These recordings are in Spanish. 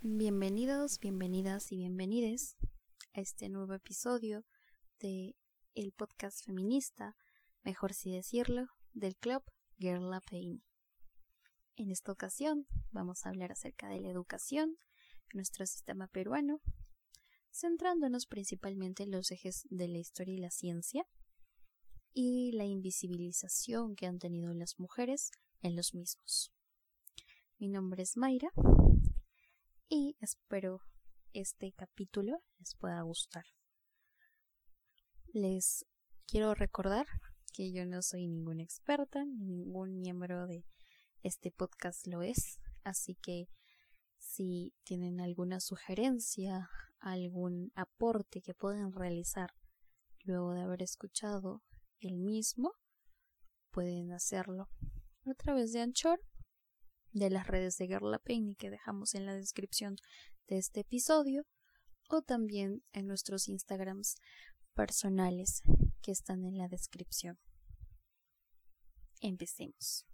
Bienvenidos, bienvenidas y bienvenides a este nuevo episodio de el podcast feminista, mejor si decirlo, del club Girl La. En esta ocasión vamos a hablar acerca de la educación nuestro sistema peruano, centrándonos principalmente en los ejes de la historia y la ciencia y la invisibilización que han tenido las mujeres en los mismos. Mi nombre es Mayra y espero este capítulo les pueda gustar. Les quiero recordar que yo no soy ninguna experta, ningún miembro de este podcast lo es, así que si tienen alguna sugerencia, algún aporte que pueden realizar luego de haber escuchado el mismo, pueden hacerlo a través de Anchor, de las redes de Gerla Penny que dejamos en la descripción de este episodio, o también en nuestros Instagrams personales que están en la descripción. Empecemos.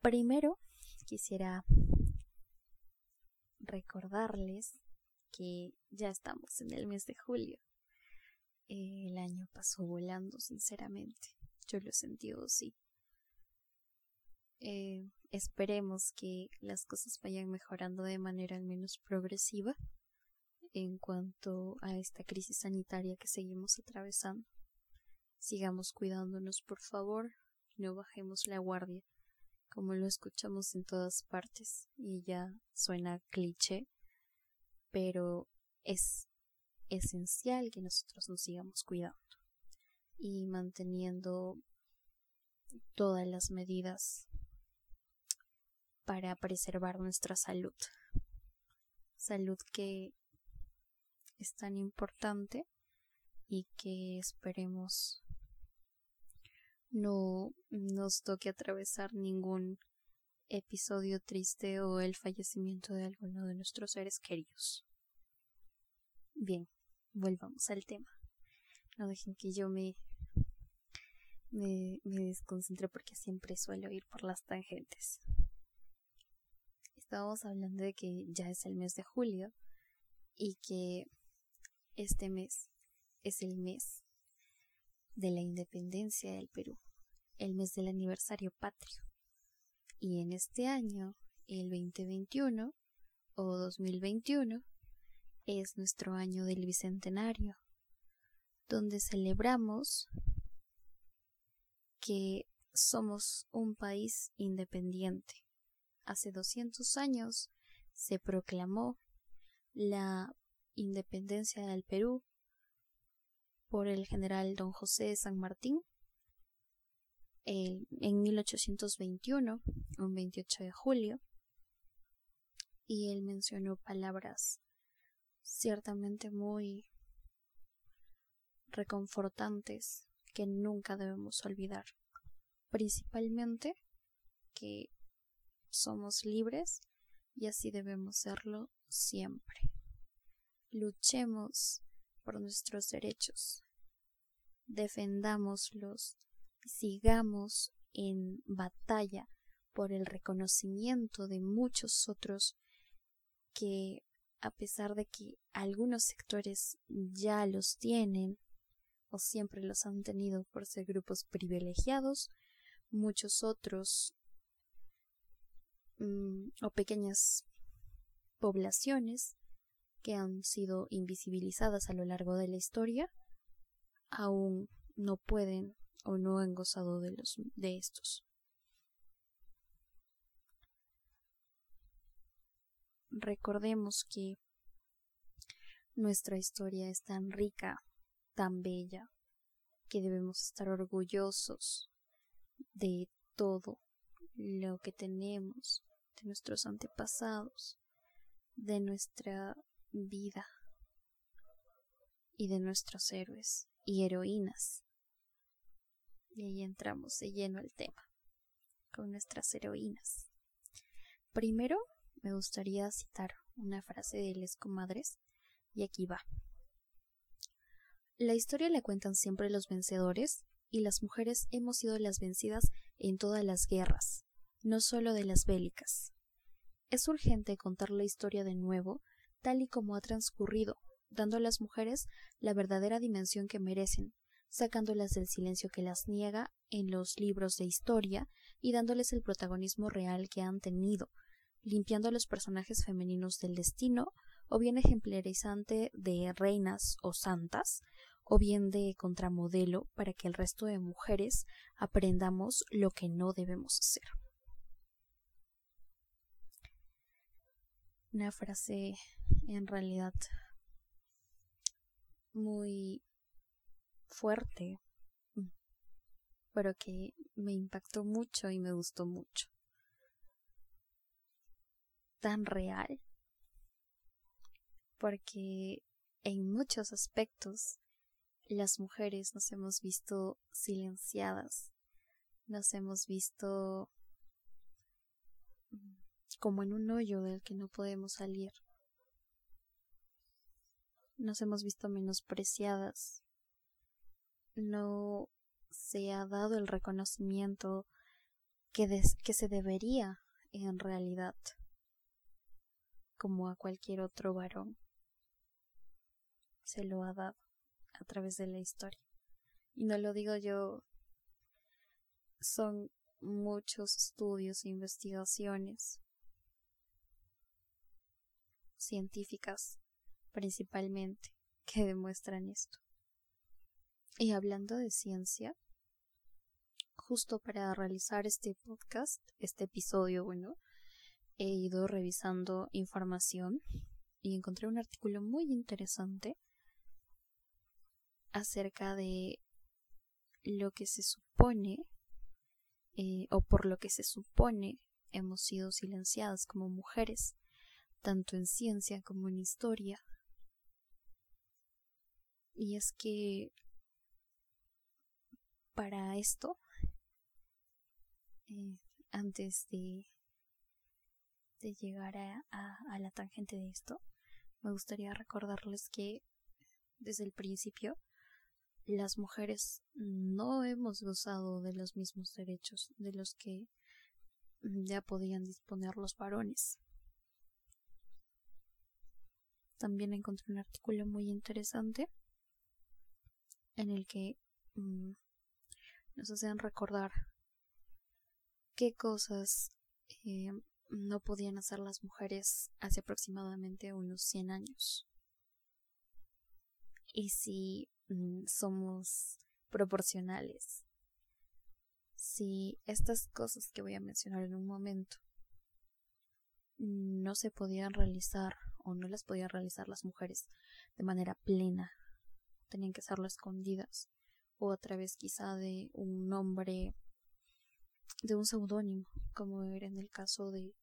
Primero, quisiera recordarles que ya estamos en el mes de julio. El año pasó volando, sinceramente. Yo lo sentido así. Eh, esperemos que las cosas vayan mejorando de manera al menos progresiva en cuanto a esta crisis sanitaria que seguimos atravesando. Sigamos cuidándonos, por favor, no bajemos la guardia, como lo escuchamos en todas partes, y ya suena cliché, pero es esencial que nosotros nos sigamos cuidando y manteniendo todas las medidas para preservar nuestra salud. Salud que es tan importante y que esperemos no nos toque atravesar ningún episodio triste o el fallecimiento de alguno de nuestros seres queridos. Bien, volvamos al tema. No dejen que yo me, me, desconcentre porque siempre suelo ir por las tangentes. Estábamos hablando de que ya es el mes de julio y que este mes es el mes de la independencia del Perú, el mes del aniversario patrio. Y en este año, el 2021 o 2021, es nuestro año del bicentenario, donde celebramos que somos un país independiente. Hace 200 años se proclamó la independencia del Perú por el general don José de San Martín en 1821, un 28 de julio, y él mencionó palabras ciertamente muy reconfortantes que nunca debemos olvidar. Principalmente que somos libres y así debemos serlo siempre. Luchemos por nuestros derechos, defendámoslos, sigamos en batalla por el reconocimiento de muchos otros que a pesar de que algunos sectores ya los tienen o siempre los han tenido por ser grupos privilegiados, muchos otros mm, o pequeñas poblaciones que han sido invisibilizadas a lo largo de la historia aún no pueden o no han gozado de los de estos. recordemos que nuestra historia es tan rica, tan bella, que debemos estar orgullosos de todo lo que tenemos, de nuestros antepasados, de nuestra vida y de nuestros héroes y heroínas. Y ahí entramos de lleno al tema, con nuestras heroínas. Primero me gustaría citar una frase de Les Comadres, y aquí va. La historia la cuentan siempre los vencedores, y las mujeres hemos sido las vencidas en todas las guerras. No solo de las bélicas. Es urgente contar la historia de nuevo, tal y como ha transcurrido, dando a las mujeres la verdadera dimensión que merecen, sacándolas del silencio que las niega en los libros de historia y dándoles el protagonismo real que han tenido, limpiando a los personajes femeninos del destino, o bien ejemplarizante de reinas o santas, o bien de contramodelo para que el resto de mujeres aprendamos lo que no debemos hacer. Una frase en realidad muy fuerte, pero que me impactó mucho y me gustó mucho. Tan real, porque en muchos aspectos las mujeres nos hemos visto silenciadas, nos hemos visto como en un hoyo del que no podemos salir. Nos hemos visto menospreciadas. No se ha dado el reconocimiento que, se debería en realidad, como a cualquier otro varón. Se lo ha dado a través de la historia. Y no lo digo yo, son muchos estudios e investigaciones científicas principalmente que demuestran esto. Y hablando de ciencia, justo para realizar este podcast, este episodio, bueno, he ido revisando información y encontré un artículo muy interesante acerca de lo que se supone eh, o por lo que se supone hemos sido silenciadas como mujeres, tanto en ciencia como en historia. Y es que para esto, eh, antes de, de llegar a, a la tangente de esto, me gustaría recordarles que desde el principio las mujeres no hemos gozado de los mismos derechos de los que ya podían disponer los varones. También encontré un artículo muy interesante en el que mm, nos hacen recordar qué cosas eh, no podían hacer las mujeres hace aproximadamente unos 100 años. Y si Mm, somos proporcionales. Si estas cosas que voy a mencionar en un momento no se podían realizar o no las podían realizar las mujeres de manera plena, tenían que hacerlo escondidas o a través quizá de un nombre de un seudónimo, como era en el caso de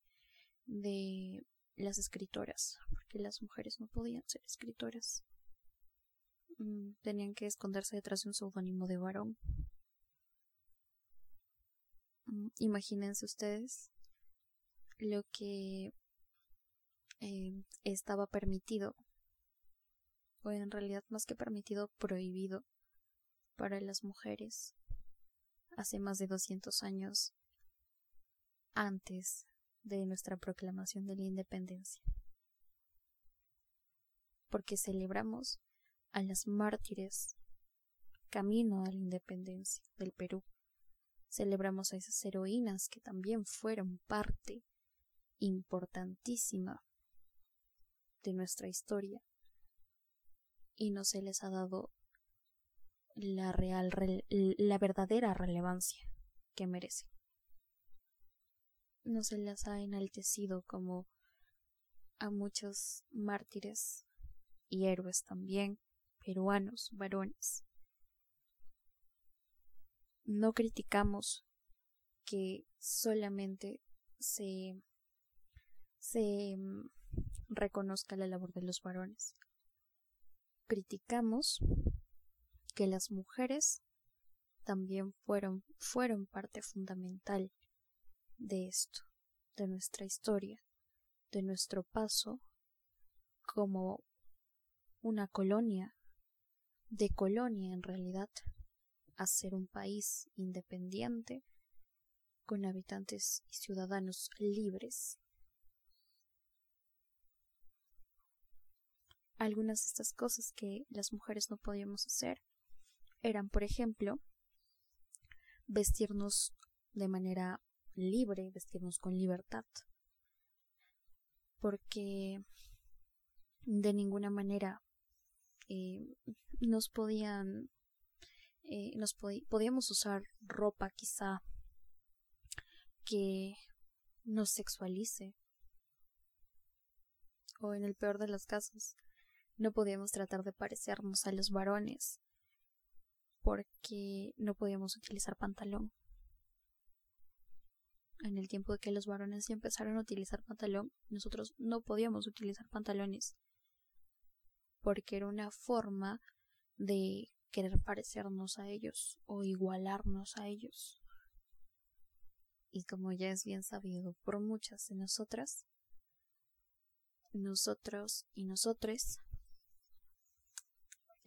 de las escritoras, porque las mujeres no podían ser escritoras. Mm, tenían que esconderse detrás de un seudónimo de varón. Mm, imagínense ustedes lo que eh, estaba permitido, o en realidad más que permitido, prohibido para las mujeres hace más de 200 años antes de nuestra proclamación de la independencia. Porque celebramos a las mártires camino a la independencia del Perú. Celebramos a esas heroínas que también fueron parte importantísima de nuestra historia y no se les ha dado la real la verdadera relevancia que merecen. No se les ha enaltecido como a muchos mártires y héroes también peruanos varones. No criticamos que solamente se, se reconozca la labor de los varones. Criticamos que las mujeres también fueron, fueron parte fundamental de esto, de nuestra historia, de nuestro paso como una colonia de colonia en realidad a ser un país independiente con habitantes y ciudadanos libres. Algunas de estas cosas que las mujeres no podíamos hacer eran, por ejemplo, vestirnos de manera libre, vestirnos con libertad, porque de ninguna manera eh, nos podían eh, nos podíamos usar ropa quizá que nos sexualice o en el peor de los casos no podíamos tratar de parecernos a los varones porque no podíamos utilizar pantalón. En el tiempo de que los varones ya empezaron a utilizar pantalón, nosotros no podíamos utilizar pantalones porque era una forma de querer parecernos a ellos o igualarnos a ellos. Y como ya es bien sabido por muchas de nosotras, nosotros y nosotres,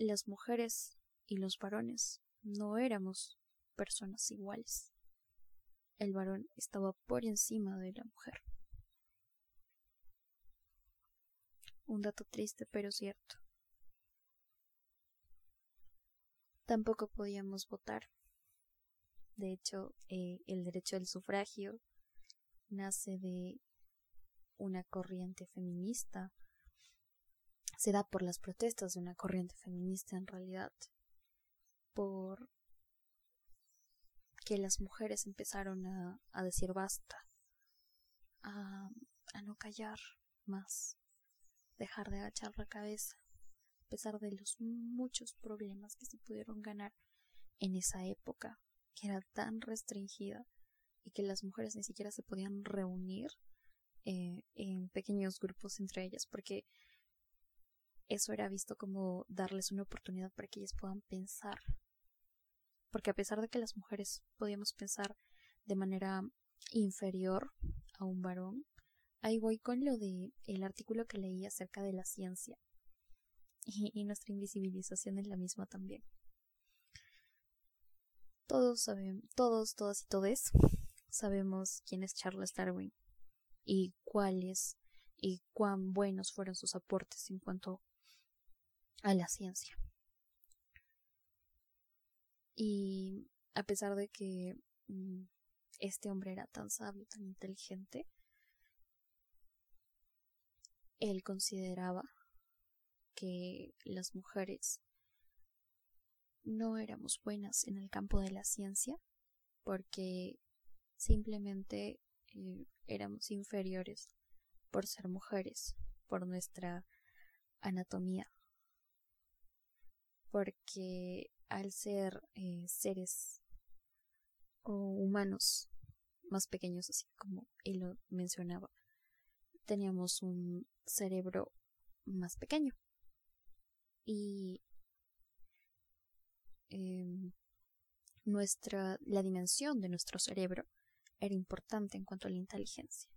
las mujeres y los varones no éramos personas iguales. El varón estaba por encima de la mujer. Un dato triste pero cierto. Tampoco podíamos votar. De hecho, eh, el derecho al sufragio nace de una corriente feminista. Se da por las protestas de una corriente feminista en realidad. Por que las mujeres empezaron a, a decir basta, a, a no callar más, dejar de agachar la cabeza pesar de los muchos problemas que se pudieron ganar en esa época, que era tan restringida y que las mujeres ni siquiera se podían reunir eh, en pequeños grupos entre ellas, porque eso era visto como darles una oportunidad para que ellas puedan pensar. Porque a pesar de que las mujeres podíamos pensar de manera inferior a un varón, ahí voy con lo de el artículo que leí acerca de la ciencia y, nuestra invisibilización es la misma también. Todos sabemos, todos, todas y todes sabemos quién es Charles Darwin y cuáles y cuán buenos fueron sus aportes en cuanto a la ciencia. Y a pesar de que mm, este hombre era tan sabio, tan inteligente, él consideraba que las mujeres no éramos buenas en el campo de la ciencia porque simplemente eh, éramos inferiores por ser mujeres, por nuestra anatomía, porque al ser eh, seres humanos más pequeños, así como él lo mencionaba, teníamos un cerebro más pequeño y em, nuestra la dimensión de nuestro cerebro era importante en cuanto a la inteligencia.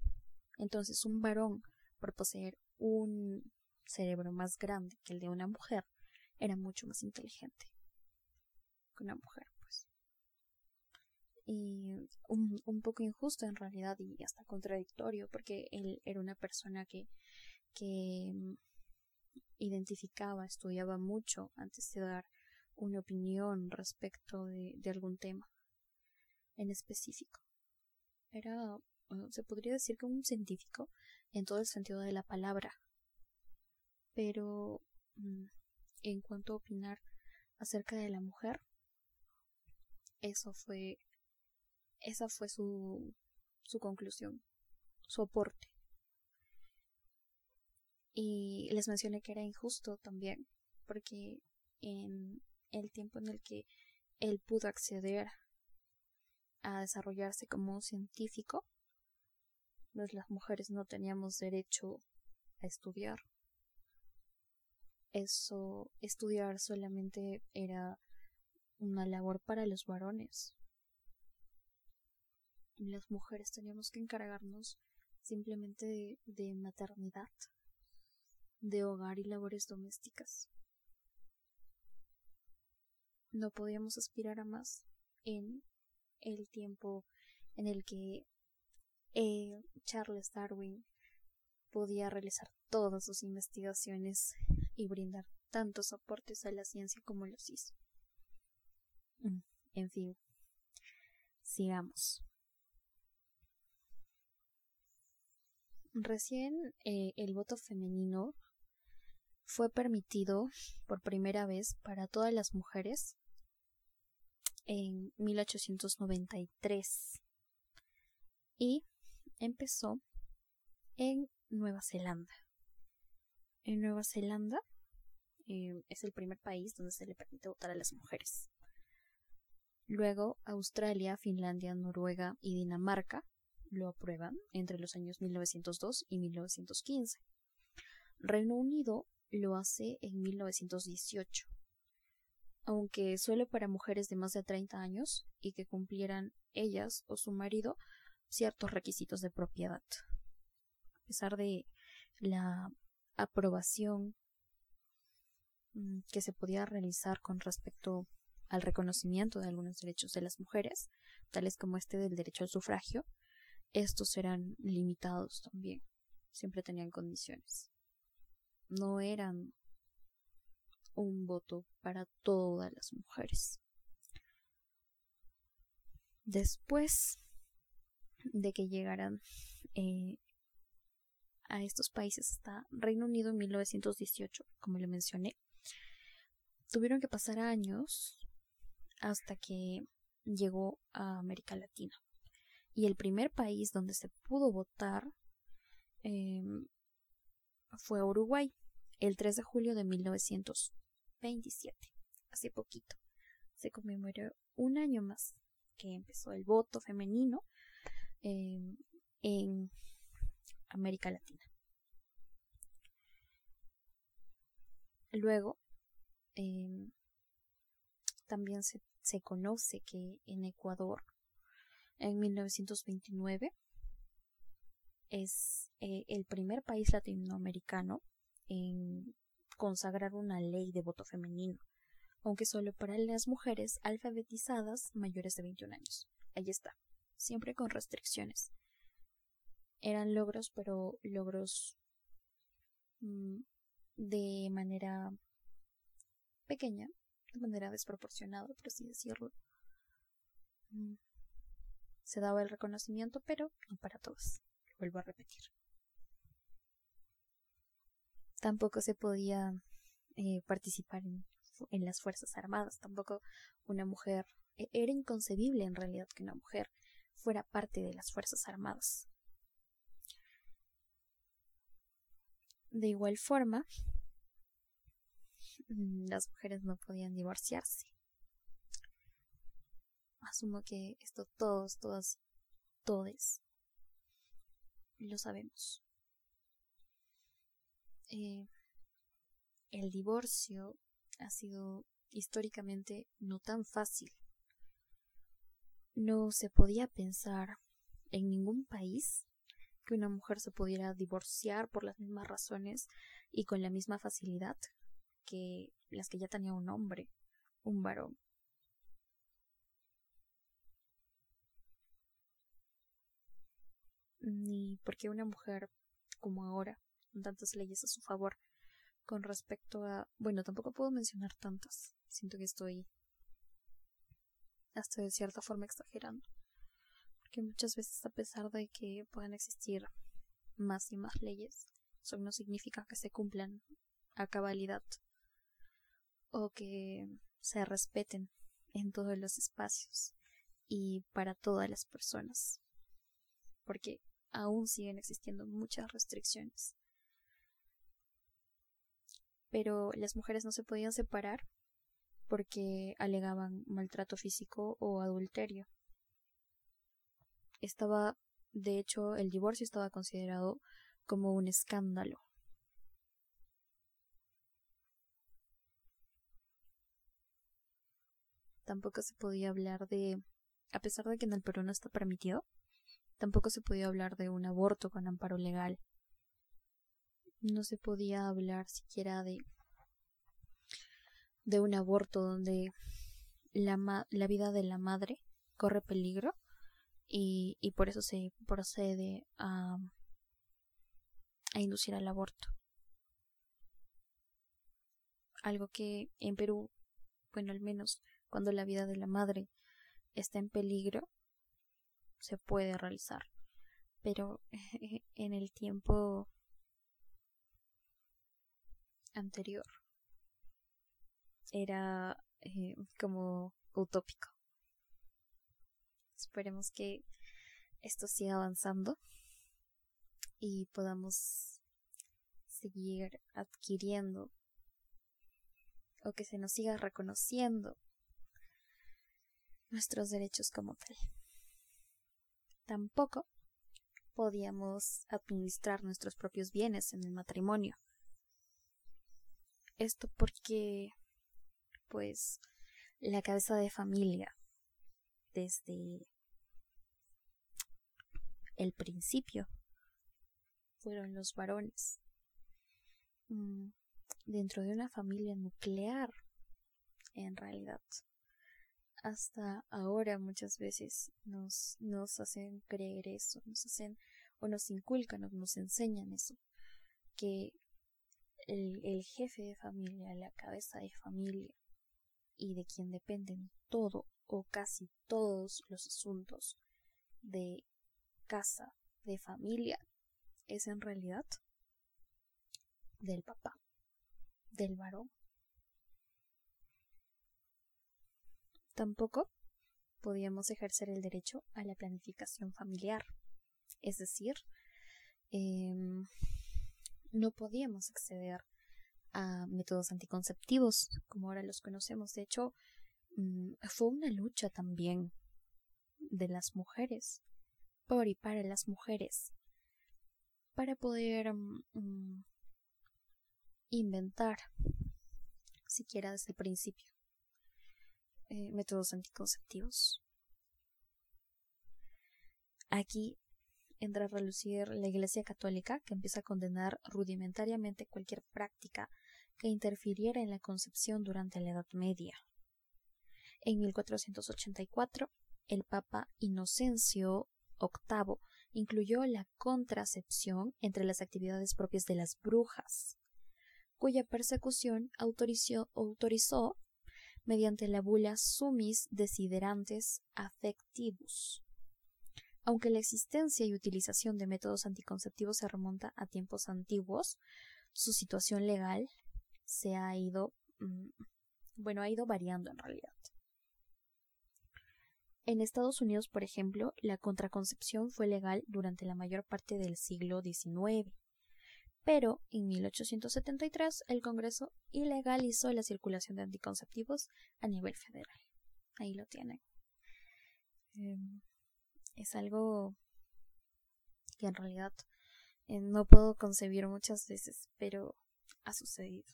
Entonces, un varón, por poseer un cerebro más grande que el de una mujer, era mucho más inteligente que una mujer, pues. Y un, poco injusto en realidad y hasta contradictorio, porque él era una persona que, que identificaba, estudiaba mucho antes de dar una opinión respecto de, algún tema en específico. Era, se podría decir que un científico en todo el sentido de la palabra. Pero mm, en cuanto a opinar acerca de la mujer, eso fue, esa fue su, su conclusión, su aporte. Y les mencioné que era injusto también, porque en el tiempo en el que él pudo acceder a desarrollarse como un científico, pues las mujeres no teníamos derecho a estudiar. Eso, estudiar solamente era una labor para los varones. Las mujeres teníamos que encargarnos simplemente de, maternidad de hogar y labores domésticas. No podíamos aspirar a más en el tiempo en el que eh, Charles Darwin podía realizar todas sus investigaciones y brindar tantos aportes a la ciencia como los hizo. Mm, en fin, sigamos. Recién eh, el voto femenino fue permitido por primera vez para todas las mujeres en 1893 y empezó en Nueva Zelanda. En Nueva Zelanda eh, es el primer país donde se le permite votar a las mujeres. Luego Australia, Finlandia, Noruega y Dinamarca lo aprueban entre los años 1902 y 1915. Reino Unido lo hace en 1918, aunque solo para mujeres de más de 30 años y que cumplieran ellas o su marido ciertos requisitos de propiedad. A pesar de la aprobación mm, que se podía realizar con respecto al reconocimiento de algunos derechos de las mujeres, tales como este del derecho al sufragio, estos eran limitados también, siempre tenían condiciones. No eran un voto para todas las mujeres. Después de que llegaran eh, a estos países hasta Reino Unido en 1918, como le mencioné, tuvieron que pasar años hasta que llegó a América Latina. Y el primer país donde se pudo votar em, fue Uruguay, el 3 de julio de 1927, hace poquito. Se conmemoró un año más que empezó el voto femenino em, en América Latina. Luego, em, también se, conoce que en Ecuador, en 1929, es eh, el primer país latinoamericano en consagrar una ley de voto femenino, aunque solo para las mujeres alfabetizadas mayores de 21 años. Ahí está, siempre con restricciones. Eran logros, pero logros mm, de manera pequeña, de manera desproporcionada, por así decirlo. Mm. Se daba el reconocimiento, pero no para todos. Lo vuelvo a repetir. Tampoco se podía eh, participar en, en las Fuerzas Armadas. Tampoco una mujer. E, era inconcebible en realidad que una mujer fuera parte de las Fuerzas Armadas. De igual forma, Mm, las mujeres no podían divorciarse. Asumo que esto todos, todas, todes lo sabemos. Eh, el divorcio ha sido históricamente no tan fácil. No se podía pensar en ningún país que una mujer se pudiera divorciar por las mismas razones y con la misma facilidad que las que ya tenía un hombre, un varón. Ni porque una mujer como ahora, con tantas leyes a su favor, con respecto a... Bueno, tampoco puedo mencionar tantas. Siento que estoy hasta de cierta forma exagerando. Porque muchas veces a pesar de que puedan existir más y más leyes, eso no significa que se cumplan a cabalidad o que se respeten en todos los espacios y para todas las personas, porque aún siguen existiendo muchas restricciones. Pero las mujeres no se podían separar porque alegaban maltrato físico o adulterio. Estaba, de hecho, el divorcio estaba considerado como un escándalo tampoco se podía hablar de, a pesar de que en el Perú no está permitido, tampoco se podía hablar de un aborto con amparo legal. No se podía hablar siquiera de de un aborto donde la, la vida de la madre corre peligro y, por eso se procede a, a inducir al aborto. Algo que en Perú, bueno, al menos cuando la vida de la madre está en peligro, se puede realizar. Pero en el tiempo anterior era eh, como utópico. Esperemos que esto siga avanzando y podamos seguir adquiriendo o que se nos siga reconociendo nuestros derechos como tal. Tampoco podíamos administrar nuestros propios bienes en el matrimonio. Esto porque, pues, la cabeza de familia, desde el principio, fueron los varones. Mm, dentro de una familia nuclear, en realidad. Hasta ahora muchas veces nos, nos hacen creer eso, nos hacen o nos inculcan o nos enseñan eso, que el, el jefe de familia, la cabeza de familia y de quien dependen todo o casi todos los asuntos de casa, de familia, es en realidad del papá, del varón. Tampoco podíamos ejercer el derecho a la planificación familiar, es decir, em, no podíamos acceder a métodos anticonceptivos como ahora los conocemos. De hecho, fue una lucha también de las mujeres, por y para las mujeres, para poder mm, mm, inventar, siquiera desde el principio, eh, métodos anticonceptivos. Aquí entra a relucir la Iglesia Católica, que empieza a condenar rudimentariamente cualquier práctica que interfiriera en la concepción durante la Edad Media. En 1484, el Papa Inocencio VIII incluyó la contracepción entre las actividades propias de las brujas, cuya persecución autorizó, mediante la bula Sumis Desiderantes Affectivus aunque la existencia y utilización de métodos anticonceptivos se remonta a tiempos antiguos, su situación legal se ha ido, mm, bueno, ha ido variando en realidad. En Estados Unidos, por ejemplo, la contraconcepción fue legal durante la mayor parte del siglo XIX, pero en 1873 el Congreso ilegalizó la circulación de anticonceptivos a nivel federal. Ahí lo tienen. Em, es algo que en realidad eh, no puedo concebir muchas veces, pero ha sucedido.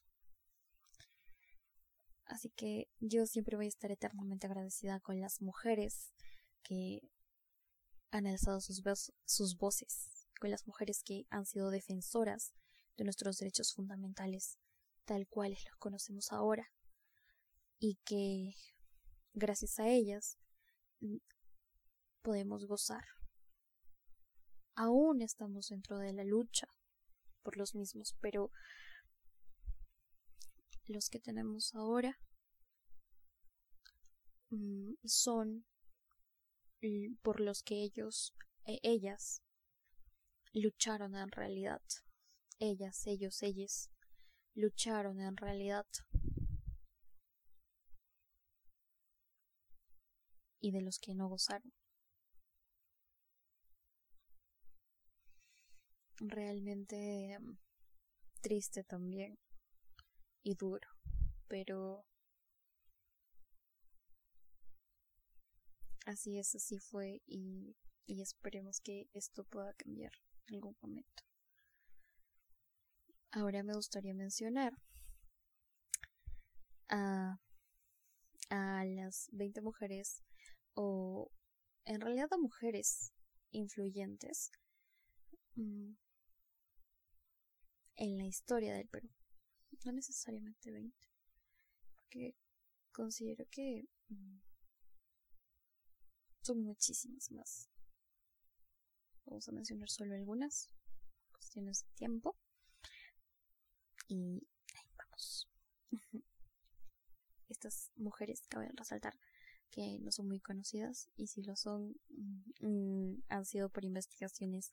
Así que yo siempre voy a estar eternamente agradecida con las mujeres que han alzado sus, sus voces, con las mujeres que han sido defensoras de nuestros derechos fundamentales, tal cuales los conocemos ahora, y que gracias a ellas podemos gozar. Aún estamos dentro de la lucha por los mismos, pero los que tenemos ahora mm, son por los que ellos, e ellas, lucharon en realidad. Ellas, ellos, ellas, lucharon en realidad. Y de los que no gozaron. realmente mm, triste también y duro, pero así es, así fue y, y esperemos que esto pueda cambiar en algún momento. Ahora me gustaría mencionar a, a las 20 mujeres o en realidad a mujeres influyentes mm, en la historia del Perú. No necesariamente 20. Porque considero que mm, son muchísimas más. Vamos a mencionar solo algunas cuestiones de tiempo. Y ahí vamos. Estas mujeres, cabe resaltar que no son muy conocidas y si lo son, mm, han sido por investigaciones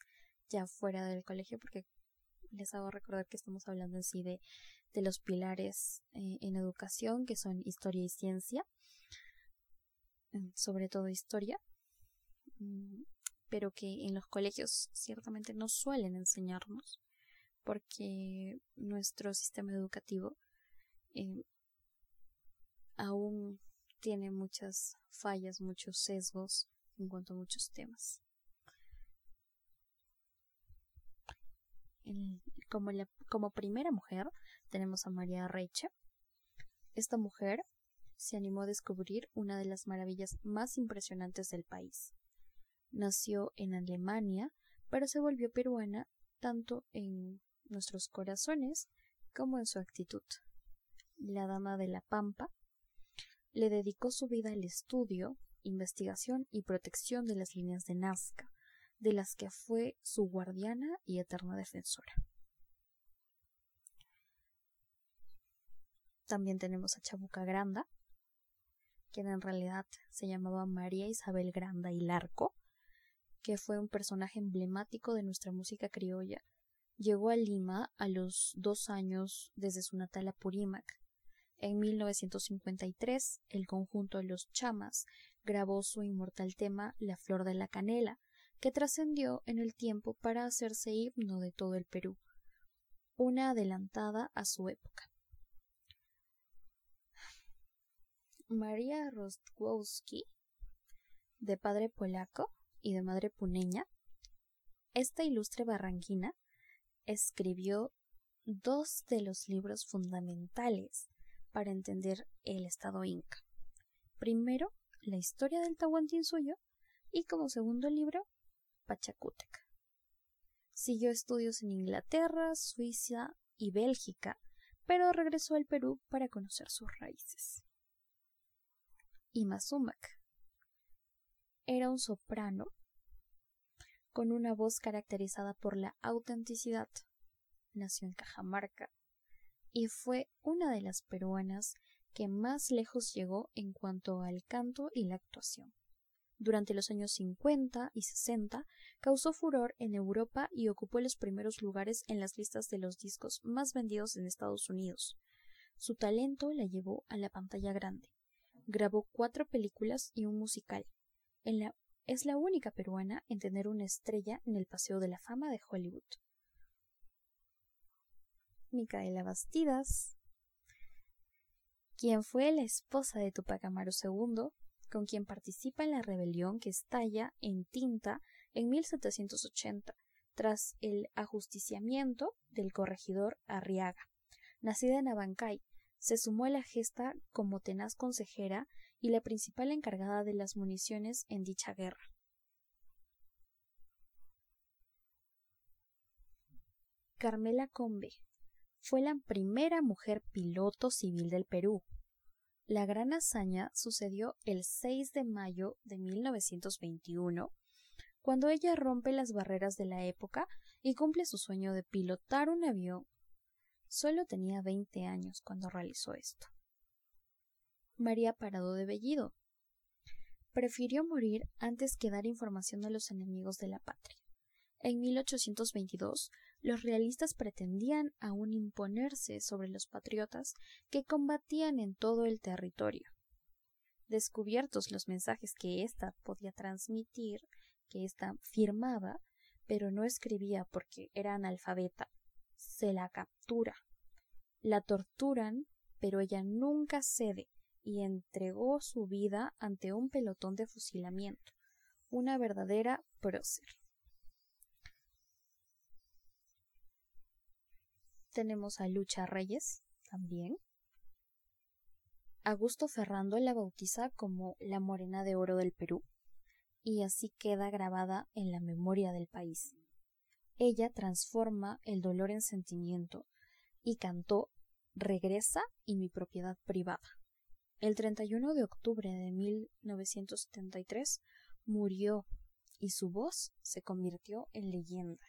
ya fuera del colegio porque les hago recordar que estamos hablando en sí de, de los pilares eh, en educación que son historia y ciencia, mm, sobre todo historia, mm, pero que en los colegios ciertamente no suelen enseñarnos porque nuestro sistema educativo eh, aún tiene muchas fallas, muchos sesgos en cuanto a muchos temas. como, como primera mujer tenemos a María Reiche. Esta mujer se animó a descubrir una de las maravillas más impresionantes del país. Nació en Alemania, pero se volvió peruana tanto en nuestros corazones como en su actitud. La Dama de la Pampa le dedicó su vida al estudio, investigación y protección de las líneas de Nazca, de las que fue su guardiana y eterna defensora. También tenemos a Chabuca Granda, quien en realidad se llamaba María Isabel Granda y Larco, que fue un personaje emblemático de nuestra música criolla. Llegó a Lima a los dos años desde su natal Apurímac. En 1953, el conjunto de Los Chamas grabó su inmortal tema La Flor de la Canela, que trascendió en el tiempo para hacerse himno de todo el Perú, una adelantada a su época. María Rostkowski, de padre polaco y de madre puneña, esta ilustre barranquina escribió dos de los libros fundamentales para entender el estado inca. Primero, la historia del Tahuantinsuyo y como segundo libro, Pachacútec. Siguió estudios en Inglaterra, Suiza y Bélgica, pero regresó al Perú para conocer sus raíces. Imazumac era un soprano con una voz caracterizada por la autenticidad. Nació en Cajamarca y fue una de las peruanas que más lejos llegó en cuanto al canto y la actuación durante los años 50 y 60 causó furor en Europa y ocupó los primeros lugares en las listas de los discos más vendidos en Estados Unidos. Su talento la llevó a la pantalla grande. Grabó cuatro películas y un musical. es la única peruana en tener una estrella en el Paseo de la Fama de Hollywood. Micaela Bastidas, quien fue la esposa de Tupac Amaru II, con quien participa en la rebelión que estalla en Tinta en 1780, tras el ajusticiamiento del corregidor Arriaga. Nacida en Abancay, se sumó a la gesta como tenaz consejera y la principal encargada de las municiones en dicha guerra. Carmela Combe fue la primera mujer piloto civil del Perú, la gran hazaña sucedió el 6 de mayo de 1921, cuando ella rompe las barreras de la época y cumple su sueño de pilotar un avión. Solo tenía 20 años cuando realizó esto. María Parado de Bellido prefirió morir antes que dar información a los enemigos de la patria. En 1822, los realistas pretendían aún imponerse sobre los patriotas que combatían en todo el territorio. Descubiertos los mensajes que ésta podía transmitir, que ésta firmaba, pero no escribía porque era analfabeta, se la captura. La torturan, pero ella nunca cede y entregó su vida ante un pelotón de fusilamiento, una verdadera prócer. tenemos a Lucha Reyes también. Augusto Ferrando la bautiza como la Morena de Oro del Perú, y así queda grabada en la memoria del país. Ella transforma el dolor en sentimiento y cantó Regresa y mi propiedad privada. El 31 de octubre de 1973 murió y su voz se convirtió en leyenda.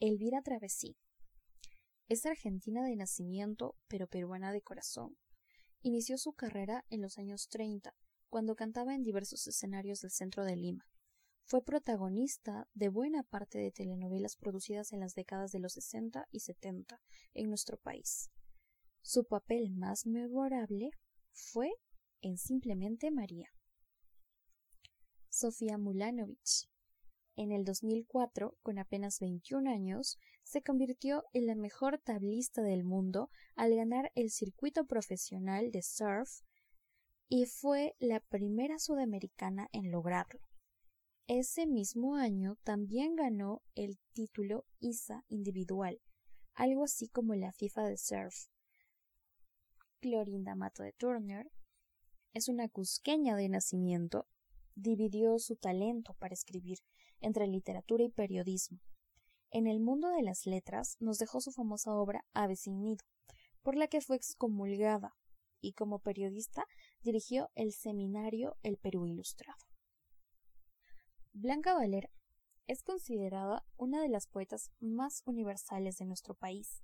Elvira Travesí es argentina de nacimiento, pero peruana de corazón. Inició su carrera en los años 30, cuando cantaba en diversos escenarios del centro de Lima. Fue protagonista de buena parte de telenovelas producidas en las décadas de los 60 y 70 en nuestro país. Su papel más memorable fue en Simplemente María. Sofía Mulanovich. En el 2004, con apenas 21 años, se convirtió en la mejor tablista del mundo al ganar el circuito profesional de surf y fue la primera sudamericana en lograrlo. Ese mismo año también ganó el título ISA individual, algo así como la FIFA de surf. Clorinda Mato de Turner es una cusqueña de nacimiento, dividió su talento para escribir entre literatura y periodismo. En el mundo de las letras nos dejó su famosa obra Ave sin nido, por la que fue excomulgada, y como periodista dirigió el seminario El Perú Ilustrado. Blanca Valera es considerada una de las poetas más universales de nuestro país.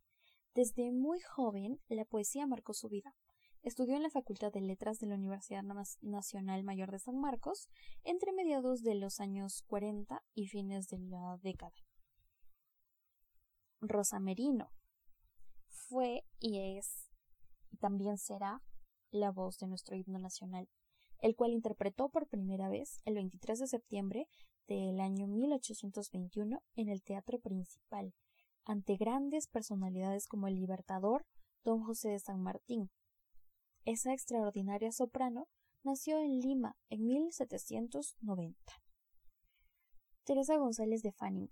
Desde muy joven la poesía marcó su vida. Estudió en la Facultad de Letras de la Universidad Nacional Mayor de San Marcos entre mediados de los años 40 y fines de la década. Rosa Merino fue y es y también será la voz de nuestro himno nacional el cual interpretó por primera vez el 23 de septiembre del año 1821 en el Teatro Principal, ante grandes personalidades como el Libertador don José de San Martín. Esa extraordinaria soprano nació en Lima en 1790. Teresa González de Fanning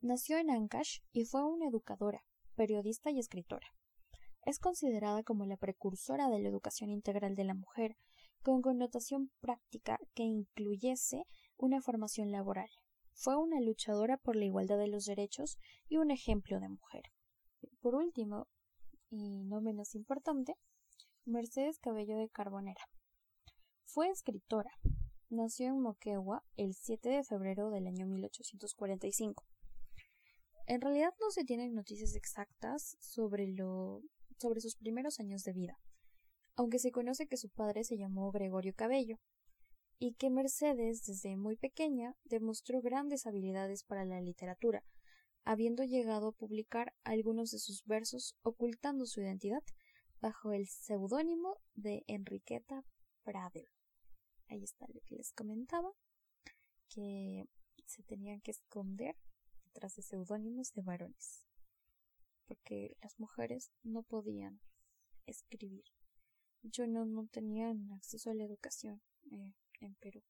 nació en Ancash y fue una educadora, periodista y escritora. Es considerada como la precursora de la educación integral de la mujer, con connotación práctica que incluyese una formación laboral. Fue una luchadora por la igualdad de los derechos y un ejemplo de mujer. Por último, y no menos importante, Mercedes Cabello de Carbonera. Fue escritora. Nació en Moquegua el 7 de febrero del año 1845. En realidad no se tienen noticias exactas sobre lo sobre sus primeros años de vida aunque se conoce que su padre se llamó Gregorio Cabello, y que Mercedes desde muy pequeña demostró grandes habilidades para la literatura, habiendo llegado a publicar algunos de sus versos ocultando su identidad bajo el seudónimo de Enriqueta Pradel. Ahí está lo que les comentaba, que se tenían que esconder detrás de seudónimos de varones, porque las mujeres no podían escribir yo no, no tenía acceso a la educación eh, en Perú.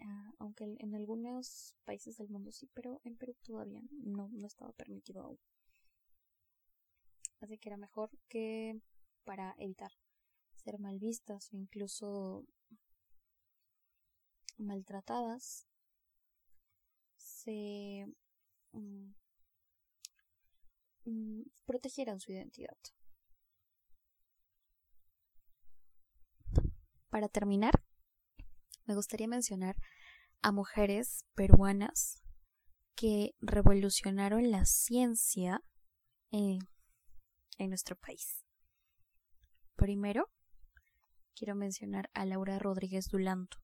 Ah, aunque en algunos países del mundo sí, pero en Perú todavía no, no estaba permitido aún. Así que era mejor que para evitar ser mal vistas o incluso maltratadas, se mm, Mm, protegieran su identidad. Para terminar, me gustaría mencionar a mujeres peruanas que revolucionaron la ciencia en, nuestro país. Primero, quiero mencionar a Laura Rodríguez Dulanto.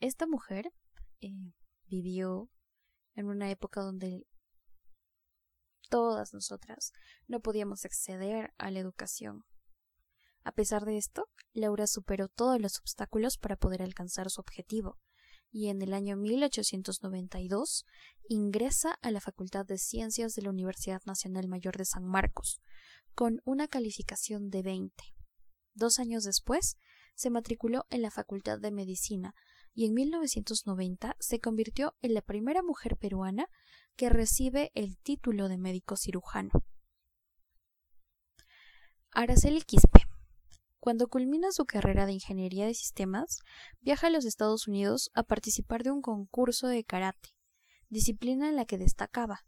Esta mujer eh, vivió en una época donde todas nosotras no podíamos acceder a la educación. A pesar de esto, Laura superó todos los obstáculos para poder alcanzar su objetivo, y en el año 1892 ingresa a la Facultad de Ciencias de la Universidad Nacional Mayor de San Marcos, con una calificación de 20. Dos años después, se matriculó en la Facultad de Medicina y en 1990 se convirtió en la primera mujer peruana que recibe el título de médico cirujano. Araceli Quispe. Cuando culmina su carrera de ingeniería de sistemas, viaja a los Estados Unidos a participar de un concurso de karate, disciplina en la que destacaba.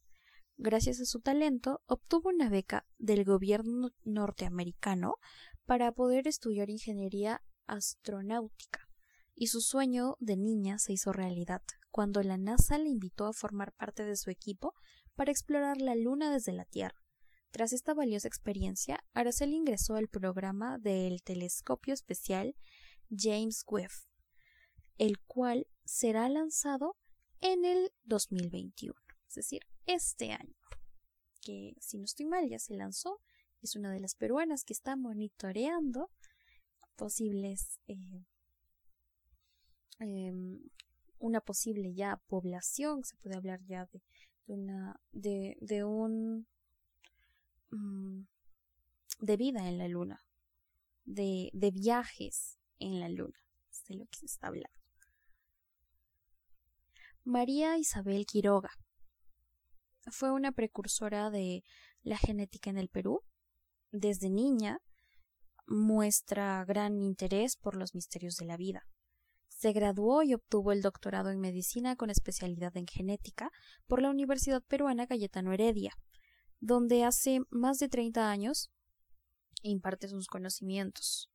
Gracias a su talento, obtuvo una beca del gobierno norteamericano para poder estudiar ingeniería astronáutica, y su sueño de niña se hizo realidad cuando la NASA le invitó a formar parte de su equipo para explorar la Luna desde la Tierra. Tras esta valiosa experiencia, Araceli ingresó al programa del telescopio especial James Webb, el cual será lanzado en el 2021, es decir, este año, que si no estoy mal ya se lanzó, es una de las peruanas que está monitoreando posibles eh, em, una posible ya población, se puede hablar ya de, una de, de un mm, de vida en la luna, de, de viajes en la luna, es de lo que se está hablando. María Isabel Quiroga fue una precursora de la genética en el Perú. Desde niña muestra gran interés por los misterios de la vida. Se graduó y obtuvo el doctorado en medicina con especialidad en genética por la Universidad Peruana Cayetano Heredia, donde hace más de 30 años imparte sus conocimientos.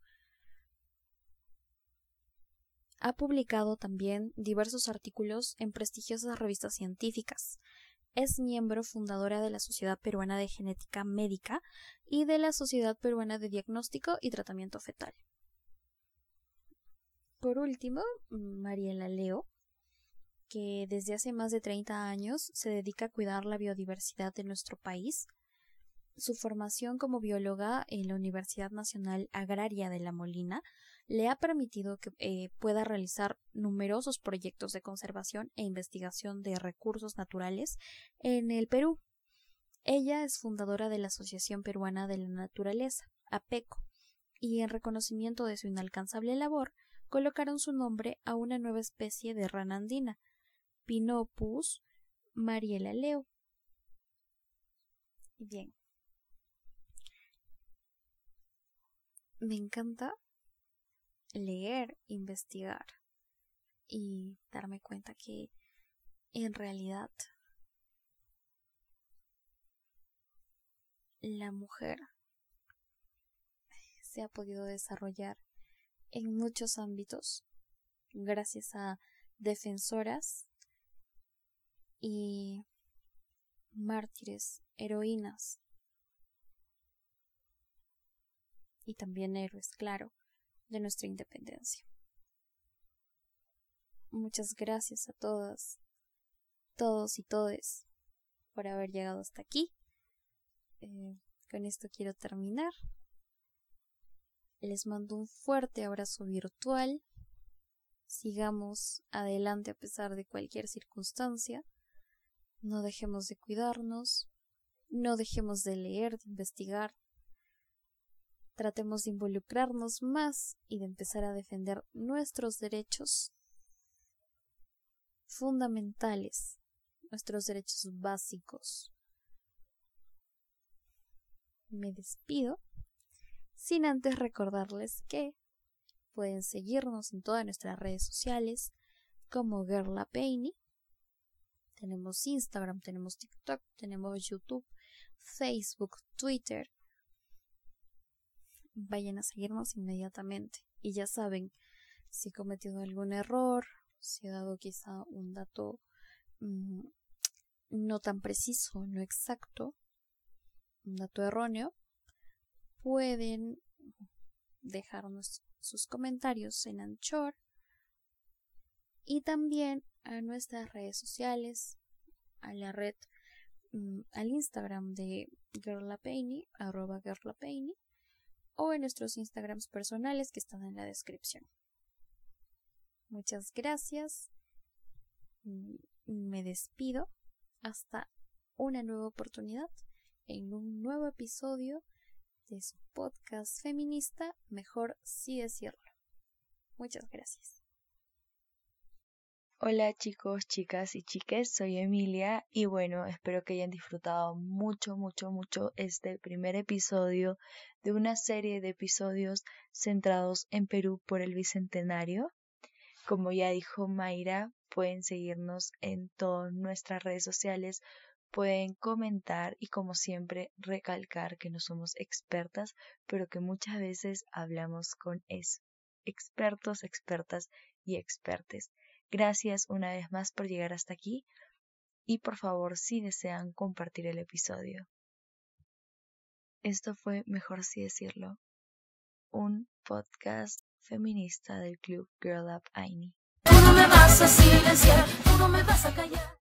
Ha publicado también diversos artículos en prestigiosas revistas científicas. Es miembro fundadora de la Sociedad Peruana de Genética Médica y de la Sociedad Peruana de Diagnóstico y Tratamiento Fetal. Por último, Mariela Leo, que desde hace más de 30 años se dedica a cuidar la biodiversidad de nuestro país. Su formación como bióloga en la Universidad Nacional Agraria de La Molina le ha permitido que eh, pueda realizar numerosos proyectos de conservación e investigación de recursos naturales en el Perú. Ella es fundadora de la Asociación Peruana de la Naturaleza, APECO, y en reconocimiento de su inalcanzable labor, colocaron su nombre a una nueva especie de rana andina, Pinopus mariela leo. Bien. Me encanta leer, investigar y darme cuenta que en realidad la mujer se ha podido desarrollar en muchos ámbitos gracias a defensoras y mártires, heroínas y también héroes, claro, de nuestra independencia. Muchas gracias a todas, todos y todes por haber llegado hasta aquí. Eh, con esto quiero terminar. Les mando un fuerte abrazo virtual. Sigamos adelante a pesar de cualquier circunstancia. No dejemos de cuidarnos. No dejemos de leer, de investigar, Tratemos de involucrarnos más y de empezar a defender nuestros derechos fundamentales, nuestros derechos básicos. Me despido sin antes recordarles que pueden seguirnos en todas nuestras redes sociales como Gerla Peini. Tenemos Instagram, tenemos TikTok, tenemos YouTube, Facebook, Twitter, vayan a seguirnos inmediatamente. Y ya saben, si he cometido algún error, si he dado quizá un dato mm, no tan preciso, no exacto, un dato erróneo, pueden dejarnos sus comentarios en Anchor y también a nuestras redes sociales, a la red, mm, al Instagram de Girlapaini, arroba Girlapaini, o en nuestros Instagrams personales que están en la descripción. Muchas gracias. Mm, me despido. Hasta una nueva oportunidad en un nuevo episodio de su podcast feminista, mejor sí decirlo. Muchas gracias. Hola chicos, chicas y chiques, soy Emilia y bueno, espero que hayan disfrutado mucho, mucho, mucho este primer episodio de una serie de episodios centrados en Perú por el Bicentenario. Como ya dijo Mayra, pueden seguirnos en todas nuestras redes sociales pueden comentar y como siempre recalcar que no somos expertas, pero que muchas veces hablamos con. Expertos, expertas y expertes. Gracias una vez más por llegar hasta aquí y por favor si desean compartir el episodio. Esto fue, mejor si decirlo, un podcast feminista del club Girl Up Aini. Tú no me vas a silenciar, tú no me vas a callar.